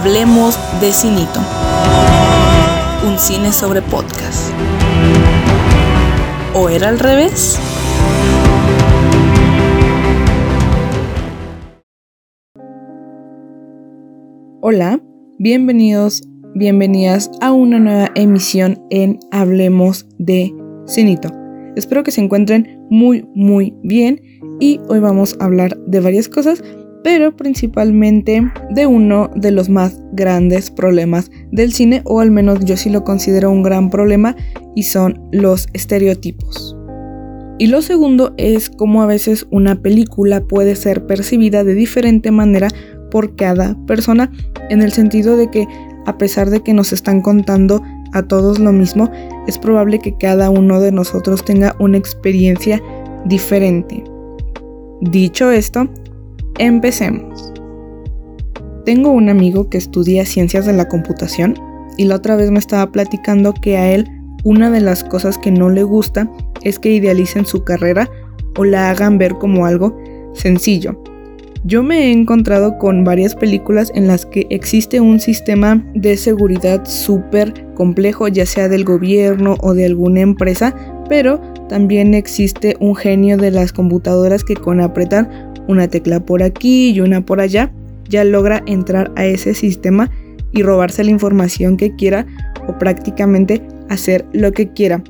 Hablemos de Cinito, un cine sobre podcast. ¿O era al revés? Hola, bienvenidos, bienvenidas a una nueva emisión en Hablemos de Cinito. Espero que se encuentren muy, muy bien y hoy vamos a hablar de varias cosas, pero principalmente de uno de los más grandes problemas del cine, o al menos yo sí lo considero un gran problema, y son los estereotipos. Y lo segundo es cómo a veces una película puede ser percibida de diferente manera por cada persona, en el sentido de que a pesar de que nos están contando a todos lo mismo, es probable que cada uno de nosotros tenga una experiencia diferente. Dicho esto, empecemos. Tengo un amigo que estudia ciencias de la computación y la otra vez me estaba platicando que a él una de las cosas que no le gusta es que idealicen su carrera o la hagan ver como algo sencillo, yo me he encontrado con varias películas en las que existe un sistema de seguridad súper complejo, ya sea del gobierno o de alguna empresa, pero también existe un genio de las computadoras que con apretar una tecla por aquí y una por allá, ya logra entrar a ese sistema y robarse la información que quiera o prácticamente hacer lo que quiera.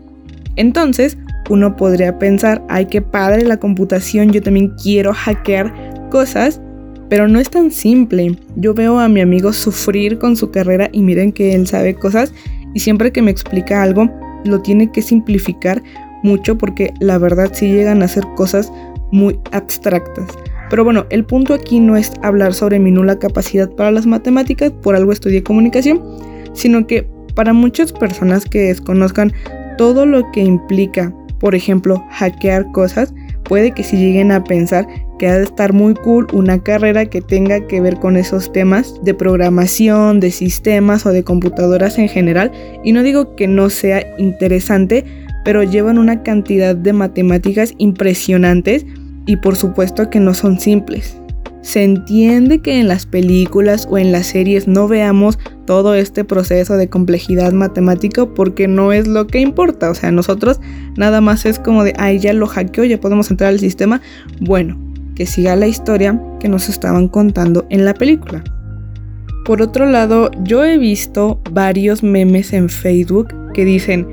Entonces, uno podría pensar, ay, qué padre la computación, yo también quiero hackear cosas, pero no es tan simple. Yo veo a mi amigo sufrir con su carrera y miren que él sabe cosas y siempre que me explica algo lo tiene que simplificar mucho porque la verdad sí llegan a ser cosas muy abstractas. Pero bueno, el punto aquí no es hablar sobre mi nula capacidad para las matemáticas, por algo estudié comunicación, sino que para muchas personas que desconozcan todo lo que implica, por ejemplo, hackear cosas, puede que si lleguen a pensar que ha de estar muy cool una carrera que tenga que ver con esos temas de programación, de sistemas o de computadoras en general. Y no digo que no sea interesante, pero llevan una cantidad de matemáticas impresionantes y por supuesto que no son simples. Se entiende que en las películas o en las series no veamos todo este proceso de complejidad matemática porque no es lo que importa. O sea, nosotros nada más es como de, ay, ya lo hackeo, ya podemos entrar al sistema. Bueno, que siga la historia que nos estaban contando en la película. Por otro lado, yo he visto varios memes en Facebook que dicen,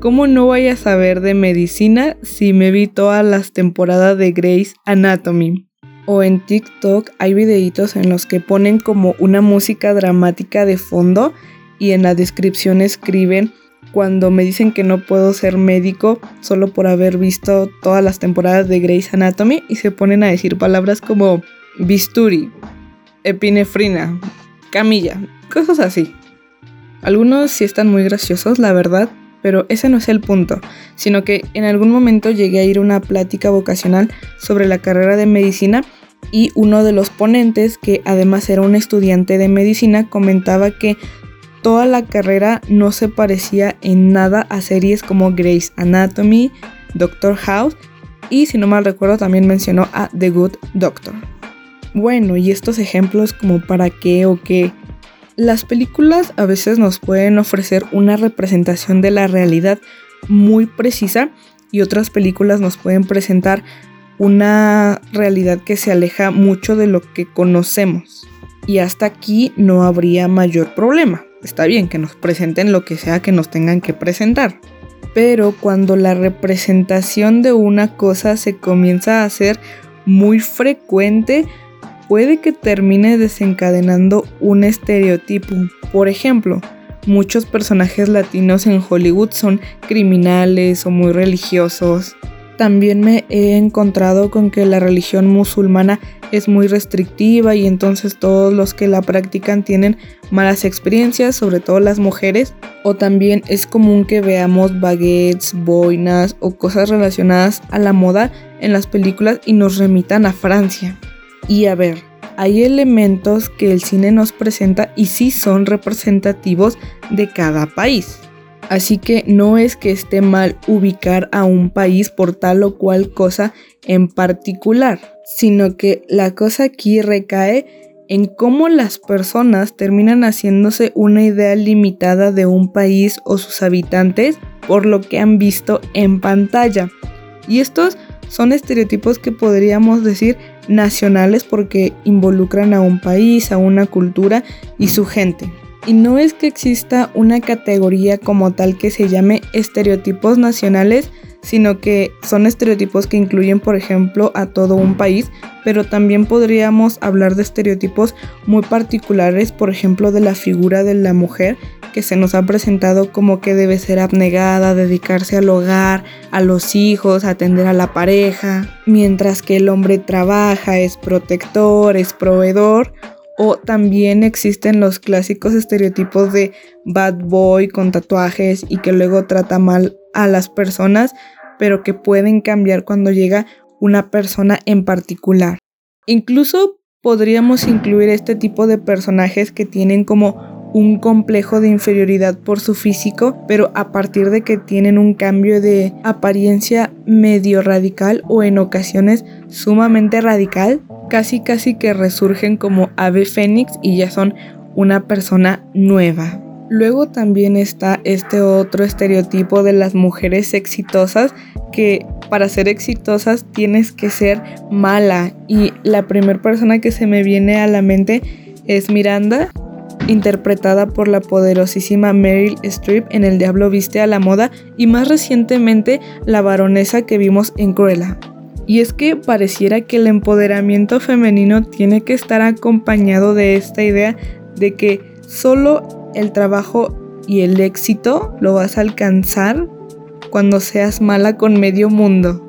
¿cómo no voy a saber de medicina si me vi todas las temporadas de Grey's Anatomy? O en TikTok hay videitos en los que ponen como una música dramática de fondo y en la descripción escriben cuando me dicen que no puedo ser médico solo por haber visto todas las temporadas de Grey's Anatomy y se ponen a decir palabras como bisturi, epinefrina, camilla, cosas así. Algunos sí están muy graciosos, la verdad, pero ese no es el punto, sino que en algún momento llegué a ir a una plática vocacional sobre la carrera de medicina y uno de los ponentes, que además era un estudiante de medicina, comentaba que toda la carrera no se parecía en nada a series como Grey's Anatomy, Doctor House y si no mal recuerdo también mencionó a The Good Doctor. Bueno, y estos ejemplos como para qué o qué. Las películas a veces nos pueden ofrecer una representación de la realidad muy precisa y otras películas nos pueden presentar una realidad que se aleja mucho de lo que conocemos. Y hasta aquí no habría mayor problema está bien que nos presenten lo que sea que nos tengan que presentar. Pero cuando la representación de una cosa se comienza a hacer muy frecuente, puede que termine desencadenando un estereotipo. Por ejemplo, muchos personajes latinos en Hollywood son criminales o muy religiosos. También me he encontrado con que la religión musulmana es muy restrictiva y entonces todos los que la practican tienen malas experiencias, sobre todo las mujeres. O también es común que veamos baguettes, boinas o cosas relacionadas a la moda en las películas y nos remitan a Francia. Y a ver, hay elementos que el cine nos presenta y sí son representativos de cada país. Así que no es que esté mal ubicar a un país por tal o cual cosa en particular, sino que la cosa aquí recae en cómo las personas terminan haciéndose una idea limitada de un país o sus habitantes por lo que han visto en pantalla. Y estos son estereotipos que podríamos decir nacionales porque involucran a un país, a una cultura y su gente. Y no es que exista una categoría como tal que se llame estereotipos nacionales, sino que son estereotipos que incluyen, por ejemplo, a todo un país, pero también podríamos hablar de estereotipos muy particulares, por ejemplo, de la figura de la mujer, que se nos ha presentado como que debe ser abnegada, dedicarse al hogar, a los hijos, atender a la pareja, mientras que el hombre trabaja, es protector, es proveedor, o también existen los clásicos estereotipos de bad boy con tatuajes y que luego trata mal a las personas, pero que pueden cambiar cuando llega una persona en particular. Incluso podríamos incluir este tipo de personajes que tienen como un complejo de inferioridad por su físico, pero a partir de que tienen un cambio de apariencia medio radical o en ocasiones sumamente radical, casi casi que resurgen como ave fénix y ya son una persona nueva. Luego también está este otro estereotipo de las mujeres exitosas que para ser exitosas tienes que ser mala y la primera persona que se me viene a la mente es Miranda interpretada por la poderosísima Meryl Streep en El Diablo Viste a la Moda y más recientemente la baronesa que vimos en Cruella. Y es que pareciera que el empoderamiento femenino tiene que estar acompañado de esta idea de que solo el trabajo y el éxito lo vas a alcanzar cuando seas mala con medio mundo.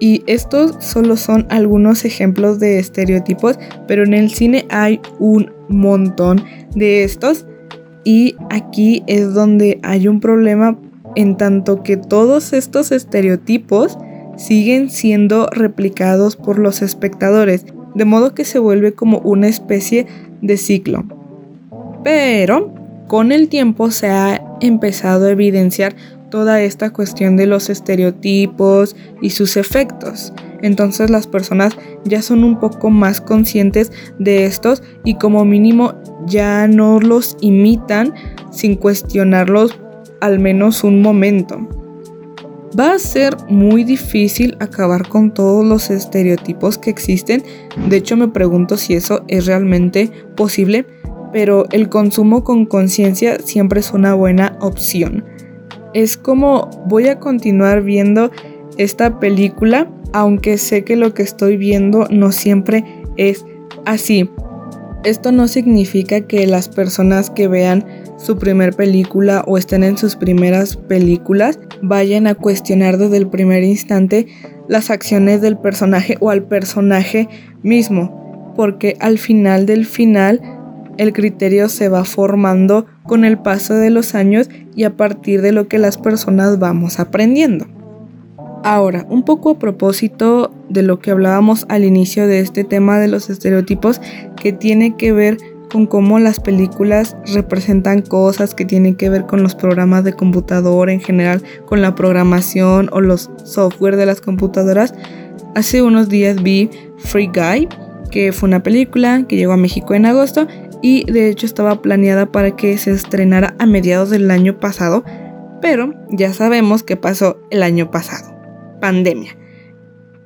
Y estos solo son algunos ejemplos de estereotipos, pero en el cine hay un montón de estos. Y aquí es donde hay un problema en tanto que todos estos estereotipos siguen siendo replicados por los espectadores, de modo que se vuelve como una especie de ciclo. Pero con el tiempo se ha empezado a evidenciar toda esta cuestión de los estereotipos y sus efectos. Entonces las personas ya son un poco más conscientes de estos y como mínimo ya no los imitan sin cuestionarlos al menos un momento. Va a ser muy difícil acabar con todos los estereotipos que existen. De hecho me pregunto si eso es realmente posible pero el consumo con conciencia siempre es una buena opción. Es como voy a continuar viendo esta película, aunque sé que lo que estoy viendo no siempre es así. Esto no significa que las personas que vean su primer película o estén en sus primeras películas vayan a cuestionar desde el primer instante las acciones del personaje o al personaje mismo, porque al final del final el criterio se va formando con el paso de los años y a partir de lo que las personas vamos aprendiendo. Ahora, un poco a propósito de lo que hablábamos al inicio de este tema de los estereotipos, que tiene que ver con cómo las películas representan cosas que tienen que ver con los programas de computadora en general, con la programación o los software de las computadoras. Hace unos días vi Free Guy, que fue una película que llegó a México en agosto y de hecho estaba planeada para que se estrenara a mediados del año pasado, pero ya sabemos qué pasó el año pasado. Pandemia.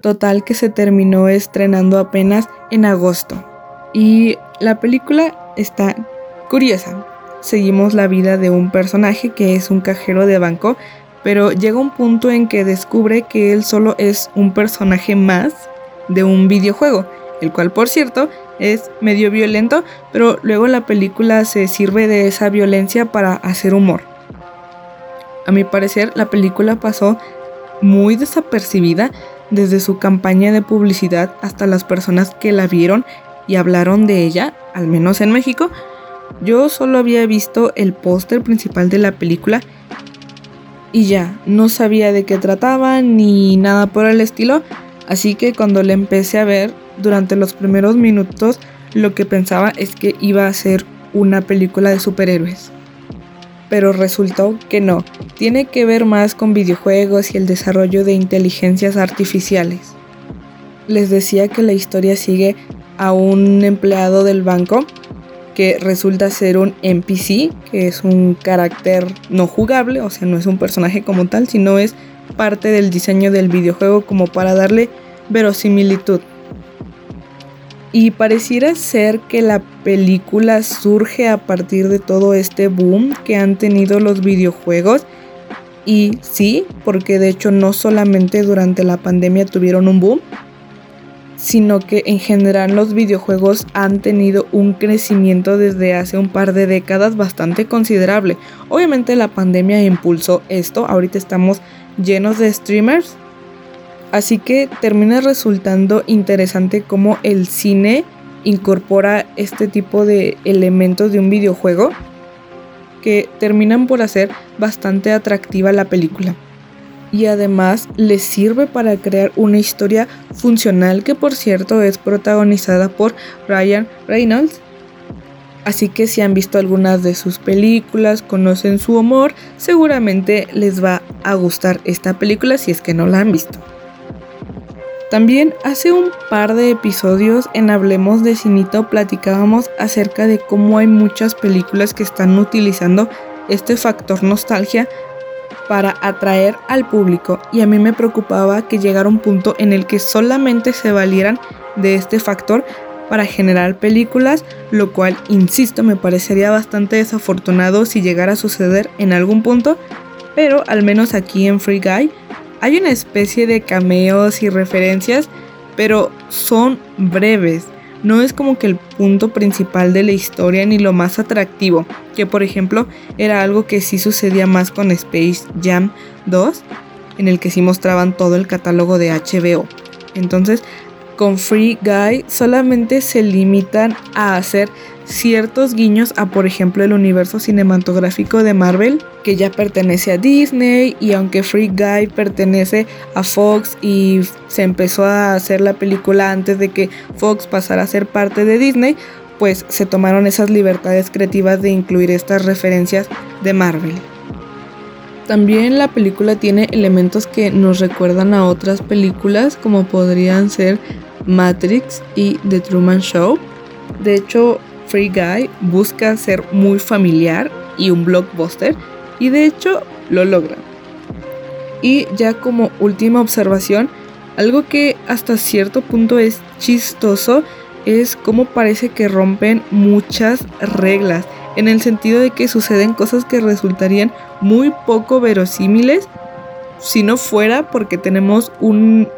Total que se terminó estrenando apenas en agosto. Y la película está curiosa. Seguimos la vida de un personaje que es un cajero de banco, pero llega un punto en que descubre que él solo es un personaje más de un videojuego, el cual por cierto es medio violento, pero luego la película se sirve de esa violencia para hacer humor. A mi parecer, la película pasó muy desapercibida desde su campaña de publicidad hasta las personas que la vieron y hablaron de ella, al menos en México. Yo solo había visto el póster principal de la película y ya, no sabía de qué trataba ni nada por el estilo, así que cuando la empecé a ver durante los primeros minutos lo que pensaba es que iba a ser una película de superhéroes. Pero resultó que no, tiene que ver más con videojuegos y el desarrollo de inteligencias artificiales. Les decía que la historia sigue a un empleado del banco que resulta ser un NPC, que es un carácter no jugable, o sea, no es un personaje como tal, sino es parte del diseño del videojuego como para darle verosimilitud. Y pareciera ser que la película surge a partir de todo este boom que han tenido los videojuegos. Y sí, porque de hecho no solamente durante la pandemia tuvieron un boom, sino que en general los videojuegos han tenido un crecimiento desde hace un par de décadas bastante considerable. Obviamente la pandemia impulsó esto, ahorita estamos llenos de streamers, así que termina resultando interesante cómo el cine incorpora este tipo de elementos de un videojuego que terminan por hacer bastante atractiva la película y además les sirve para crear una historia funcional que por cierto es protagonizada por Ryan Reynolds. Así que si han visto algunas de sus películas, conocen su humor, seguramente les va a gustar esta película si es que no la han visto. También hace un par de episodios en Hablemos de Cinito platicábamos acerca de cómo hay muchas películas que están utilizando este factor nostalgia para atraer al público. Y a mí me preocupaba que llegara un punto en el que solamente se valieran de este factor para generar películas, lo cual, insisto, me parecería bastante desafortunado si llegara a suceder en algún punto, pero al menos aquí en Free Guy hay una especie de cameos y referencias, pero son breves no es como que el punto principal de la historia ni lo más atractivo, que por ejemplo era algo que sí sucedía más con Space Jam 2, en el que sí mostraban todo el catálogo de HBO. Entonces, con Free Guy solamente se limitan a hacer ciertos guiños a por ejemplo el universo cinematográfico de Marvel que ya pertenece a Disney y aunque Free Guy pertenece a Fox y se empezó a hacer la película antes de que Fox pasara a ser parte de Disney pues se tomaron esas libertades creativas de incluir estas referencias de Marvel. También la película tiene elementos que nos recuerdan a otras películas como podrían ser Matrix y The Truman Show. De hecho, Free Guy busca ser muy familiar y un blockbuster y de hecho lo logra. Y ya como última observación, algo que hasta cierto punto es chistoso es cómo parece que rompen muchas reglas, en el sentido de que suceden cosas que resultarían muy poco verosímiles si no fuera porque tenemos un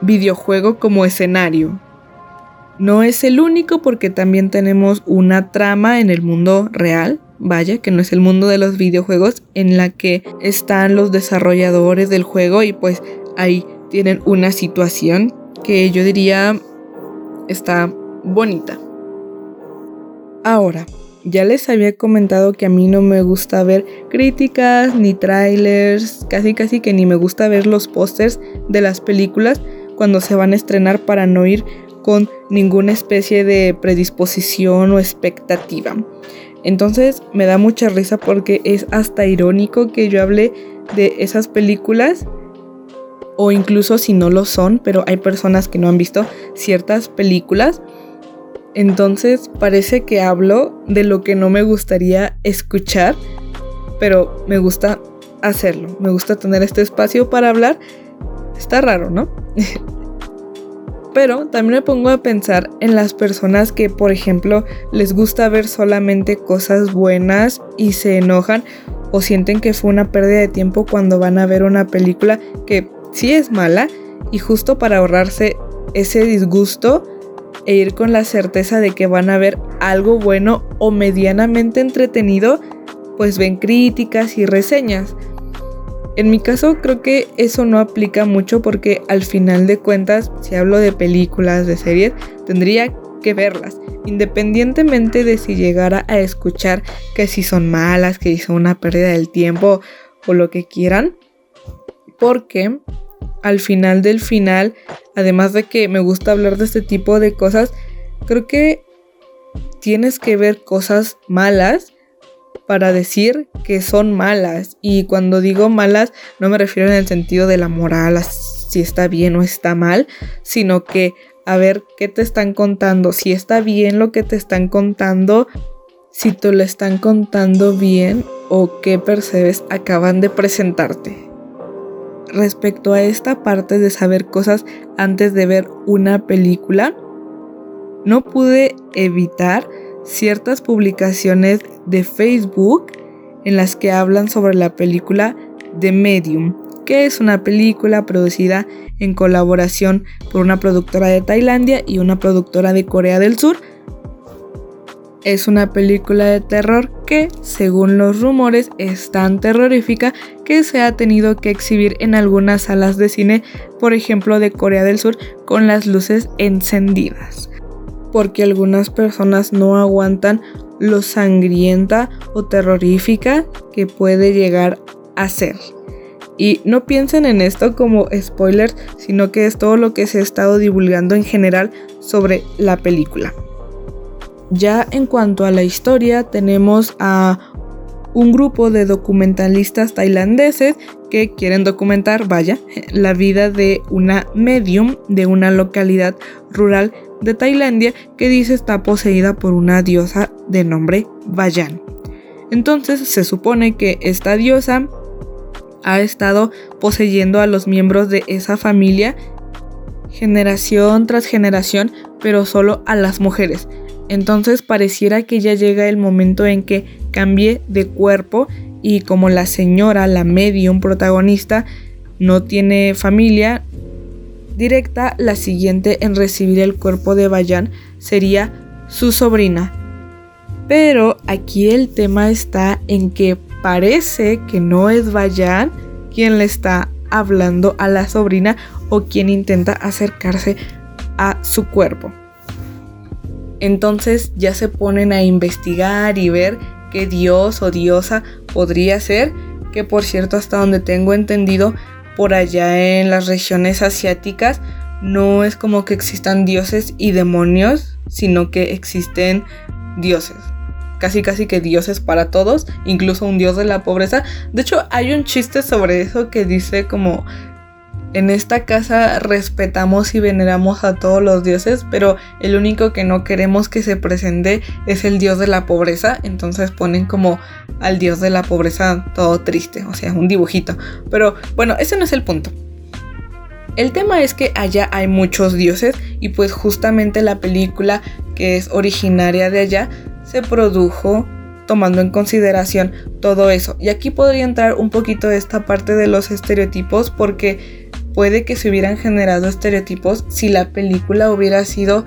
videojuego como escenario. No es el único porque también tenemos una trama en el mundo real, vaya, que no es el mundo de los videojuegos, en la que están los desarrolladores del juego y pues ahí tienen una situación que yo diría está bonita. Ahora, ya les había comentado que a mí no me gusta ver críticas ni trailers, casi casi que ni me gusta ver los pósters de las películas cuando se van a estrenar para no ir con ninguna especie de predisposición o expectativa. Entonces me da mucha risa porque es hasta irónico que yo hable de esas películas o incluso si no lo son, pero hay personas que no han visto ciertas películas. Entonces parece que hablo de lo que no me gustaría escuchar, pero me gusta hacerlo. Me gusta tener este espacio para hablar. Está raro, ¿no? Pero también me pongo a pensar en las personas que, por ejemplo, les gusta ver solamente cosas buenas y se enojan o sienten que fue una pérdida de tiempo cuando van a ver una película que sí es mala y justo para ahorrarse ese disgusto e ir con la certeza de que van a ver algo bueno o medianamente entretenido, pues ven críticas y reseñas. En mi caso creo que eso no aplica mucho porque al final de cuentas, si hablo de películas, de series, tendría que verlas, independientemente de si llegara a escuchar que si son malas, que son una pérdida del tiempo o lo que quieran, porque al final del final, además de que me gusta hablar de este tipo de cosas, creo que tienes que ver cosas malas para decir que son malas. Y cuando digo malas, no me refiero en el sentido de la moral, si está bien o está mal, sino que a ver qué te están contando, si está bien lo que te están contando, si te lo están contando bien o qué percebes acaban de presentarte. Respecto a esta parte de saber cosas antes de ver una película, no pude evitar ciertas publicaciones de Facebook en las que hablan sobre la película The Medium, que es una película producida en colaboración por una productora de Tailandia y una productora de Corea del Sur. Es una película de terror que, según los rumores, es tan terrorífica que se ha tenido que exhibir en algunas salas de cine, por ejemplo de Corea del Sur, con las luces encendidas. Porque algunas personas no aguantan lo sangrienta o terrorífica que puede llegar a ser. Y no piensen en esto como spoilers, sino que es todo lo que se ha estado divulgando en general sobre la película. Ya en cuanto a la historia, tenemos a un grupo de documentalistas tailandeses que quieren documentar, vaya, la vida de una medium de una localidad rural de Tailandia que dice está poseída por una diosa de nombre Bayan. Entonces se supone que esta diosa ha estado poseyendo a los miembros de esa familia generación tras generación, pero solo a las mujeres. Entonces pareciera que ya llega el momento en que cambie de cuerpo y como la señora, la medium protagonista, no tiene familia directa, la siguiente en recibir el cuerpo de Bayan sería su sobrina. Pero aquí el tema está en que parece que no es Bayan quien le está hablando a la sobrina o quien intenta acercarse a su cuerpo. Entonces ya se ponen a investigar y ver qué dios o diosa podría ser, que por cierto hasta donde tengo entendido por allá en las regiones asiáticas no es como que existan dioses y demonios, sino que existen dioses casi casi que dioses para todos, incluso un dios de la pobreza. De hecho, hay un chiste sobre eso que dice como en esta casa respetamos y veneramos a todos los dioses, pero el único que no queremos que se presente es el dios de la pobreza. Entonces ponen como al dios de la pobreza todo triste, o sea, un dibujito. Pero bueno, ese no es el punto. El tema es que allá hay muchos dioses y pues justamente la película que es originaria de allá se produjo tomando en consideración todo eso. Y aquí podría entrar un poquito esta parte de los estereotipos porque puede que se hubieran generado estereotipos si la película hubiera sido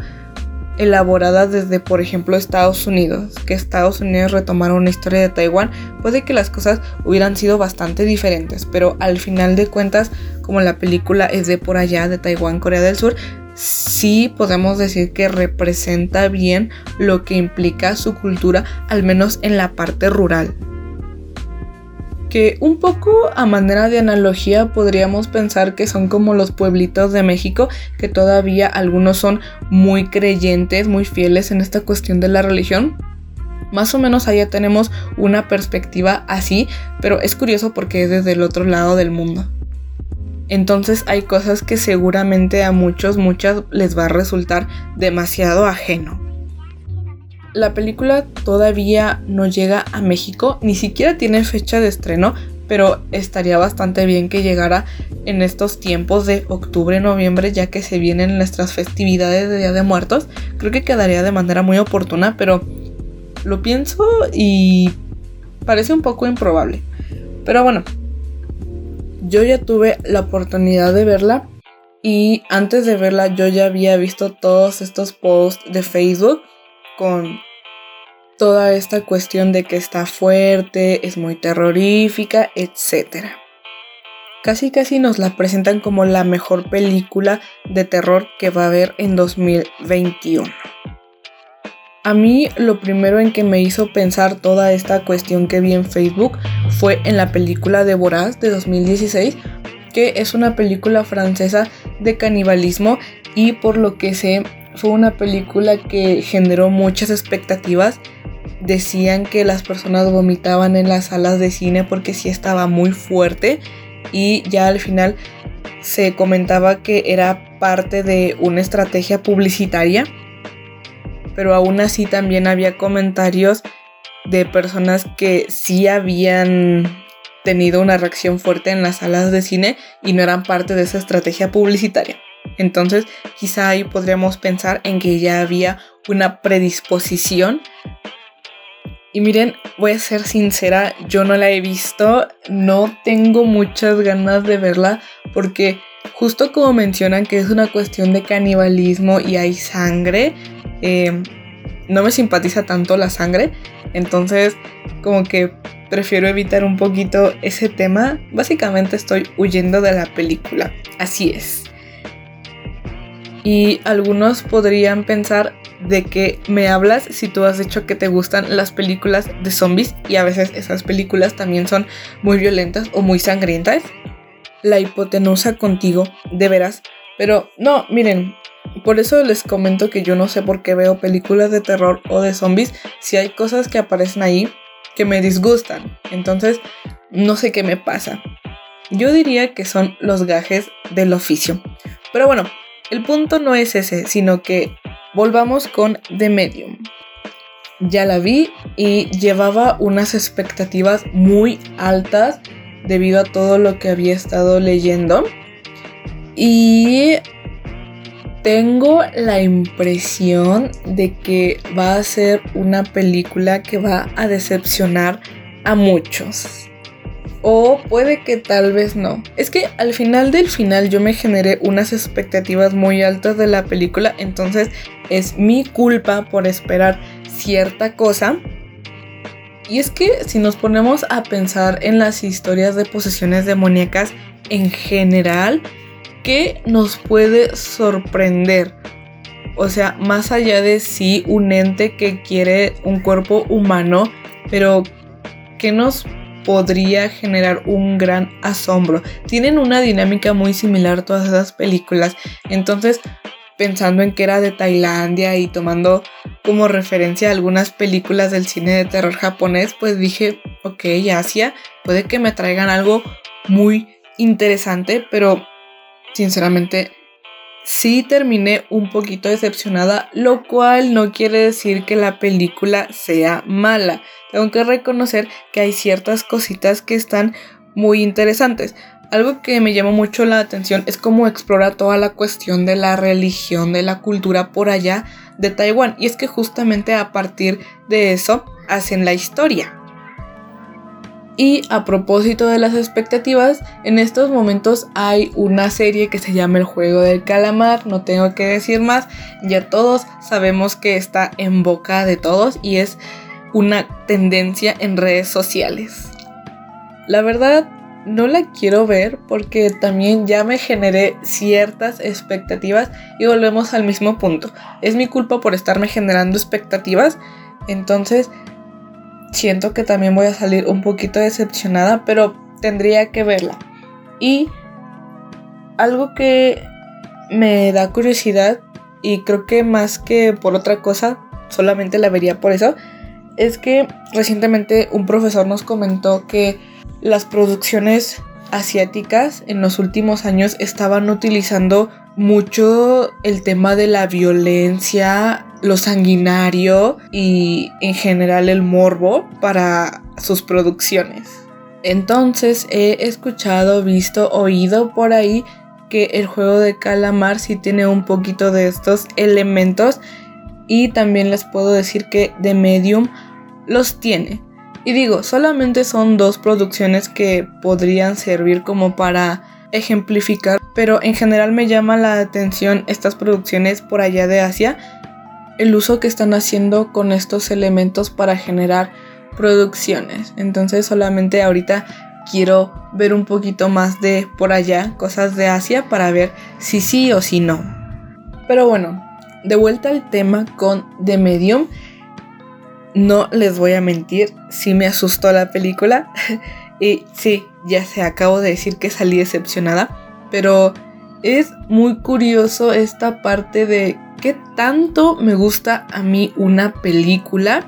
elaborada desde, por ejemplo, Estados Unidos, que Estados Unidos retomara una historia de Taiwán, puede que las cosas hubieran sido bastante diferentes, pero al final de cuentas, como la película es de por allá, de Taiwán, Corea del Sur, sí podemos decir que representa bien lo que implica su cultura, al menos en la parte rural. Que un poco a manera de analogía podríamos pensar que son como los pueblitos de México, que todavía algunos son muy creyentes, muy fieles en esta cuestión de la religión, más o menos allá tenemos una perspectiva así, pero es curioso porque es desde el otro lado del mundo. Entonces hay cosas que seguramente a muchos, muchas les va a resultar demasiado ajeno. La película todavía no llega a México, ni siquiera tiene fecha de estreno, pero estaría bastante bien que llegara en estos tiempos de octubre, noviembre, ya que se vienen nuestras festividades de Día de Muertos. Creo que quedaría de manera muy oportuna, pero lo pienso y parece un poco improbable. Pero bueno, yo ya tuve la oportunidad de verla y antes de verla yo ya había visto todos estos posts de Facebook con toda esta cuestión de que está fuerte, es muy terrorífica, etc. Casi casi nos la presentan como la mejor película de terror que va a haber en 2021. A mí lo primero en que me hizo pensar toda esta cuestión que vi en Facebook fue en la película de Boraz de 2016, que es una película francesa de canibalismo y por lo que sé fue una película que generó muchas expectativas. Decían que las personas vomitaban en las salas de cine porque sí estaba muy fuerte y ya al final se comentaba que era parte de una estrategia publicitaria, pero aún así también había comentarios de personas que sí habían tenido una reacción fuerte en las salas de cine y no eran parte de esa estrategia publicitaria. Entonces, quizá ahí podríamos pensar en que ya había una predisposición. Y miren, voy a ser sincera, yo no la he visto, no tengo muchas ganas de verla porque justo como mencionan que es una cuestión de canibalismo y hay sangre, eh, no me simpatiza tanto la sangre, entonces como que prefiero evitar un poquito ese tema. Básicamente estoy huyendo de la película, así es. Y algunos podrían pensar de que me hablas si tú has dicho que te gustan las películas de zombies y a veces esas películas también son muy violentas o muy sangrientas. La hipotenusa contigo, de veras. Pero no, miren, por eso les comento que yo no sé por qué veo películas de terror o de zombies si hay cosas que aparecen ahí que me disgustan. Entonces, no sé qué me pasa. Yo diría que son los gajes del oficio. Pero bueno, el punto no es ese, sino que volvamos con The Medium. Ya la vi y llevaba unas expectativas muy altas debido a todo lo que había estado leyendo. Y tengo la impresión de que va a ser una película que va a decepcionar a muchos. O puede que tal vez no. Es que al final del final yo me generé unas expectativas muy altas de la película, entonces es mi culpa por esperar cierta cosa. Y es que si nos ponemos a pensar en las historias de posesiones demoníacas en general, ¿qué nos puede sorprender? O sea, más allá de sí un ente que quiere un cuerpo humano, pero ¿qué nos podría generar un gran asombro. Tienen una dinámica muy similar todas esas películas. Entonces, pensando en que era de Tailandia y tomando como referencia algunas películas del cine de terror japonés, pues dije, ok, Asia, puede que me traigan algo muy interesante, pero sinceramente sí terminé un poquito decepcionada, lo cual no quiere decir que la película sea mala. Tengo que reconocer que hay ciertas cositas que están muy interesantes. Algo que me llamó mucho la atención es cómo explora toda la cuestión de la religión, de la cultura por allá de Taiwán. Y es que justamente a partir de eso hacen la historia. Y a propósito de las expectativas, en estos momentos hay una serie que se llama El Juego del Calamar, no tengo que decir más, ya todos sabemos que está en boca de todos y es una tendencia en redes sociales. La verdad, no la quiero ver porque también ya me generé ciertas expectativas y volvemos al mismo punto. Es mi culpa por estarme generando expectativas, entonces siento que también voy a salir un poquito decepcionada, pero tendría que verla. Y algo que me da curiosidad y creo que más que por otra cosa, solamente la vería por eso, es que recientemente un profesor nos comentó que las producciones asiáticas en los últimos años estaban utilizando mucho el tema de la violencia lo sanguinario y en general el morbo para sus producciones. Entonces he escuchado, visto, oído por ahí que el juego de calamar sí tiene un poquito de estos elementos y también les puedo decir que The Medium los tiene. Y digo, solamente son dos producciones que podrían servir como para ejemplificar, pero en general me llama la atención estas producciones por allá de Asia el uso que están haciendo con estos elementos para generar producciones. Entonces solamente ahorita quiero ver un poquito más de por allá, cosas de Asia, para ver si sí o si no. Pero bueno, de vuelta al tema con The Medium. No les voy a mentir, sí me asustó la película. y sí, ya se acabo de decir que salí decepcionada. Pero es muy curioso esta parte de qué tanto me gusta a mí una película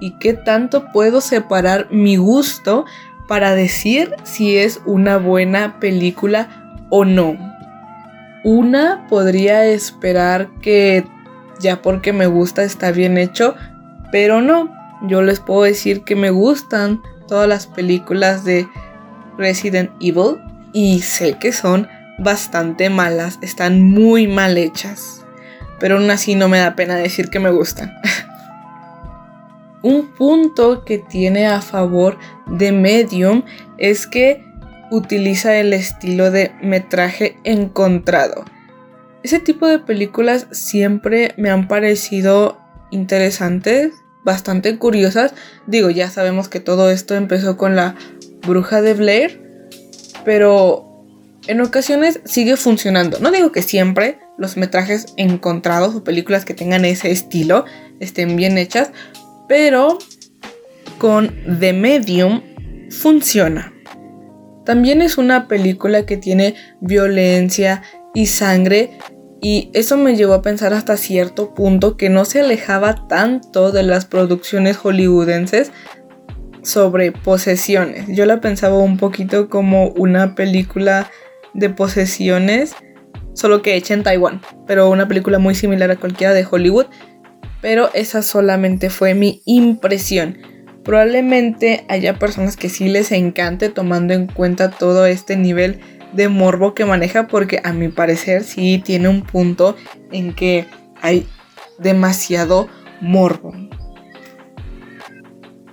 y qué tanto puedo separar mi gusto para decir si es una buena película o no. una podría esperar que ya porque me gusta está bien hecho, pero no, yo les puedo decir que me gustan todas las películas de Resident Evil y sé que son bastante malas, están muy mal hechas, pero aún así no me da pena decir que me gustan. Un punto que tiene a favor de Medium es que utiliza el estilo de metraje encontrado. Ese tipo de películas siempre me han parecido interesantes, bastante curiosas. Digo, ya sabemos que todo esto empezó con la bruja de Blair, pero en ocasiones sigue funcionando. No digo que siempre los metrajes encontrados o películas que tengan ese estilo estén bien hechas, pero con The Medium funciona. También es una película que tiene violencia y sangre y eso me llevó a pensar hasta cierto punto que no se alejaba tanto de las producciones hollywoodenses sobre posesiones. Yo la pensaba un poquito como una película de posesiones, solo que hecha en Taiwán, pero una película muy similar a cualquiera de Hollywood. Pero esa solamente fue mi impresión. Probablemente haya personas que sí les encante tomando en cuenta todo este nivel de morbo que maneja porque a mi parecer sí tiene un punto en que hay demasiado morbo.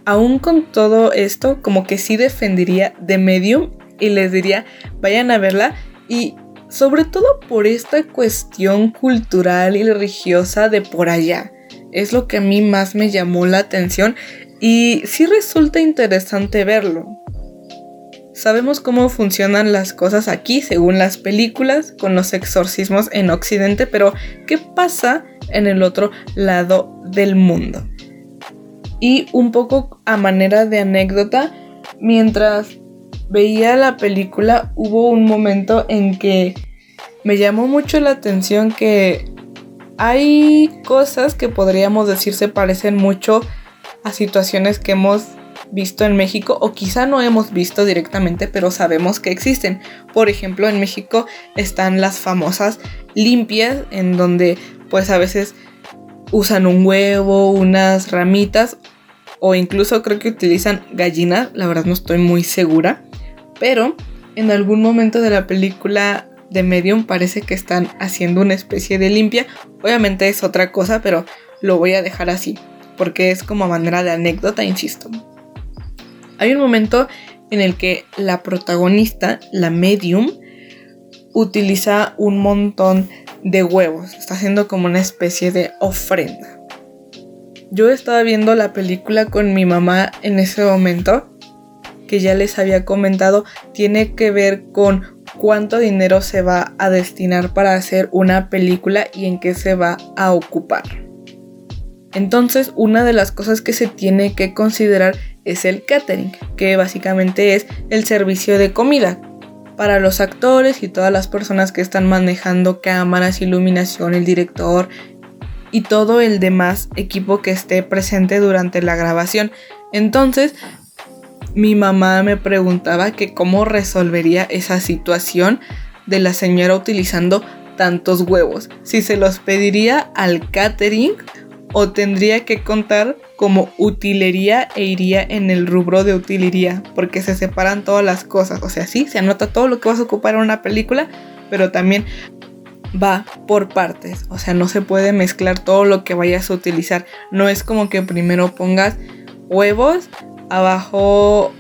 Aún con todo esto, como que sí defendería de Medium y les diría, vayan a verla y sobre todo por esta cuestión cultural y religiosa de por allá. Es lo que a mí más me llamó la atención y sí resulta interesante verlo. Sabemos cómo funcionan las cosas aquí según las películas con los exorcismos en Occidente, pero ¿qué pasa en el otro lado del mundo? Y un poco a manera de anécdota, mientras veía la película hubo un momento en que me llamó mucho la atención que hay cosas que podríamos decir se parecen mucho a situaciones que hemos visto en México o quizá no hemos visto directamente, pero sabemos que existen. Por ejemplo, en México están las famosas limpias, en donde pues a veces usan un huevo, unas ramitas o incluso creo que utilizan gallinas, la verdad no estoy muy segura, pero en algún momento de la película de Medium parece que están haciendo una especie de limpia. Obviamente es otra cosa, pero lo voy a dejar así porque es como manera de anécdota, insisto. Hay un momento en el que la protagonista, la medium, utiliza un montón de huevos. Está haciendo como una especie de ofrenda. Yo estaba viendo la película con mi mamá en ese momento, que ya les había comentado, tiene que ver con cuánto dinero se va a destinar para hacer una película y en qué se va a ocupar. Entonces, una de las cosas que se tiene que considerar es el catering, que básicamente es el servicio de comida para los actores y todas las personas que están manejando cámaras, iluminación, el director y todo el demás equipo que esté presente durante la grabación. Entonces, mi mamá me preguntaba que cómo resolvería esa situación de la señora utilizando tantos huevos, si se los pediría al catering o tendría que contar como utilería e iría en el rubro de utilería, porque se separan todas las cosas. O sea, sí, se anota todo lo que vas a ocupar en una película, pero también va por partes. O sea, no se puede mezclar todo lo que vayas a utilizar. No es como que primero pongas huevos, abajo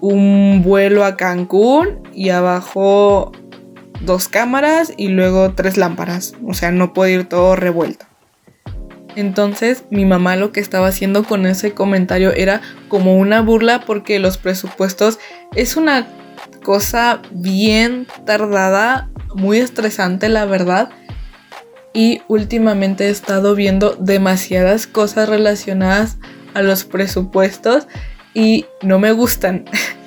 un vuelo a Cancún y abajo dos cámaras y luego tres lámparas. O sea, no puede ir todo revuelto. Entonces mi mamá lo que estaba haciendo con ese comentario era como una burla porque los presupuestos es una cosa bien tardada, muy estresante la verdad. Y últimamente he estado viendo demasiadas cosas relacionadas a los presupuestos y no me gustan.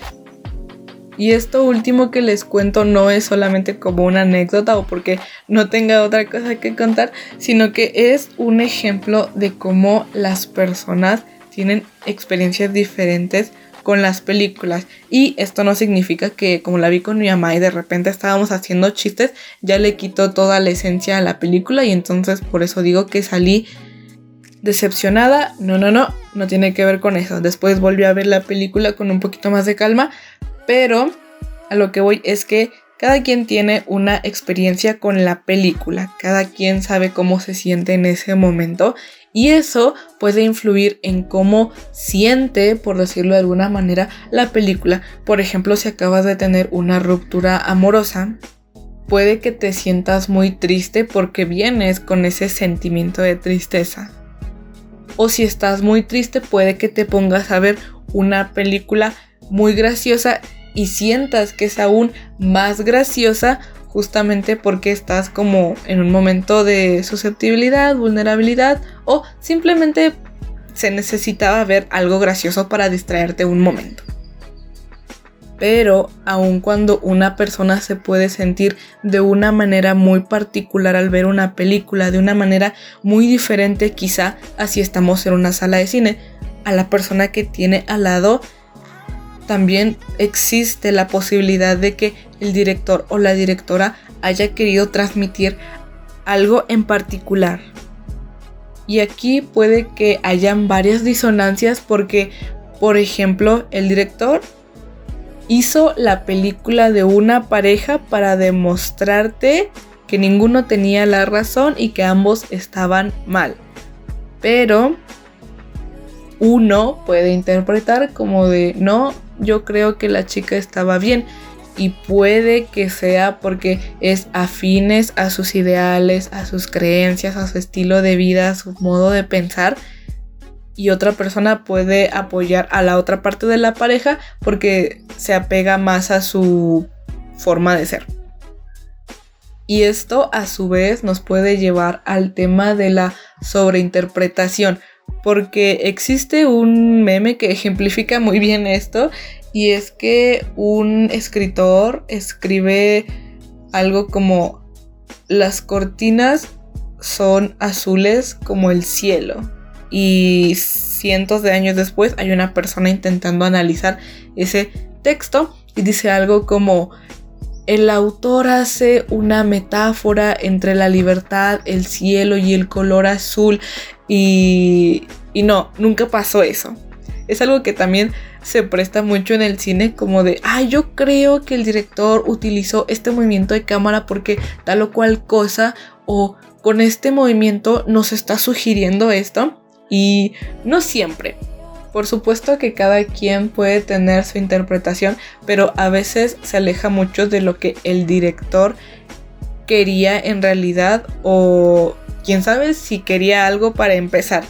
Y esto último que les cuento no es solamente como una anécdota o porque no tenga otra cosa que contar, sino que es un ejemplo de cómo las personas tienen experiencias diferentes con las películas. Y esto no significa que como la vi con mi mamá y de repente estábamos haciendo chistes, ya le quitó toda la esencia a la película y entonces por eso digo que salí decepcionada. No, no, no, no tiene que ver con eso. Después volví a ver la película con un poquito más de calma, pero a lo que voy es que cada quien tiene una experiencia con la película, cada quien sabe cómo se siente en ese momento y eso puede influir en cómo siente, por decirlo de alguna manera, la película. Por ejemplo, si acabas de tener una ruptura amorosa, puede que te sientas muy triste porque vienes con ese sentimiento de tristeza. O si estás muy triste, puede que te pongas a ver una película muy graciosa y sientas que es aún más graciosa justamente porque estás como en un momento de susceptibilidad, vulnerabilidad o simplemente se necesitaba ver algo gracioso para distraerte un momento. Pero aun cuando una persona se puede sentir de una manera muy particular al ver una película, de una manera muy diferente quizá así estamos en una sala de cine, a la persona que tiene al lado también existe la posibilidad de que el director o la directora haya querido transmitir algo en particular. Y aquí puede que hayan varias disonancias porque, por ejemplo, el director hizo la película de una pareja para demostrarte que ninguno tenía la razón y que ambos estaban mal. Pero uno puede interpretar como de no, yo creo que la chica estaba bien y puede que sea porque es afines a sus ideales, a sus creencias, a su estilo de vida, a su modo de pensar. Y otra persona puede apoyar a la otra parte de la pareja porque se apega más a su forma de ser. Y esto a su vez nos puede llevar al tema de la sobreinterpretación porque existe un meme que ejemplifica muy bien esto y es que un escritor escribe algo como las cortinas son azules como el cielo y cientos de años después hay una persona intentando analizar ese texto y dice algo como el autor hace una metáfora entre la libertad, el cielo y el color azul y, y no, nunca pasó eso. Es algo que también se presta mucho en el cine como de, ah, yo creo que el director utilizó este movimiento de cámara porque tal o cual cosa o con este movimiento nos está sugiriendo esto y no siempre. Por supuesto que cada quien puede tener su interpretación, pero a veces se aleja mucho de lo que el director quería en realidad o quién sabe si quería algo para empezar.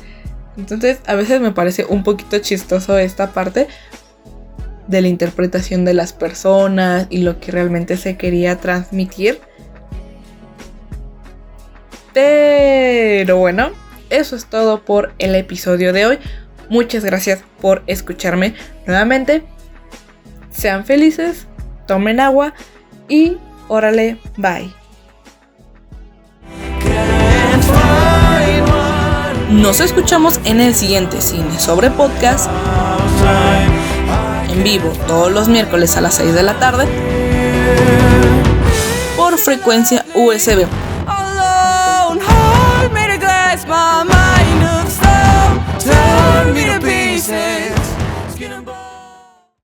Entonces a veces me parece un poquito chistoso esta parte de la interpretación de las personas y lo que realmente se quería transmitir. Pero bueno, eso es todo por el episodio de hoy. Muchas gracias por escucharme nuevamente. Sean felices, tomen agua y órale, bye. Nos escuchamos en el siguiente cine sobre podcast en vivo todos los miércoles a las 6 de la tarde por frecuencia USB. Turn me to pieces.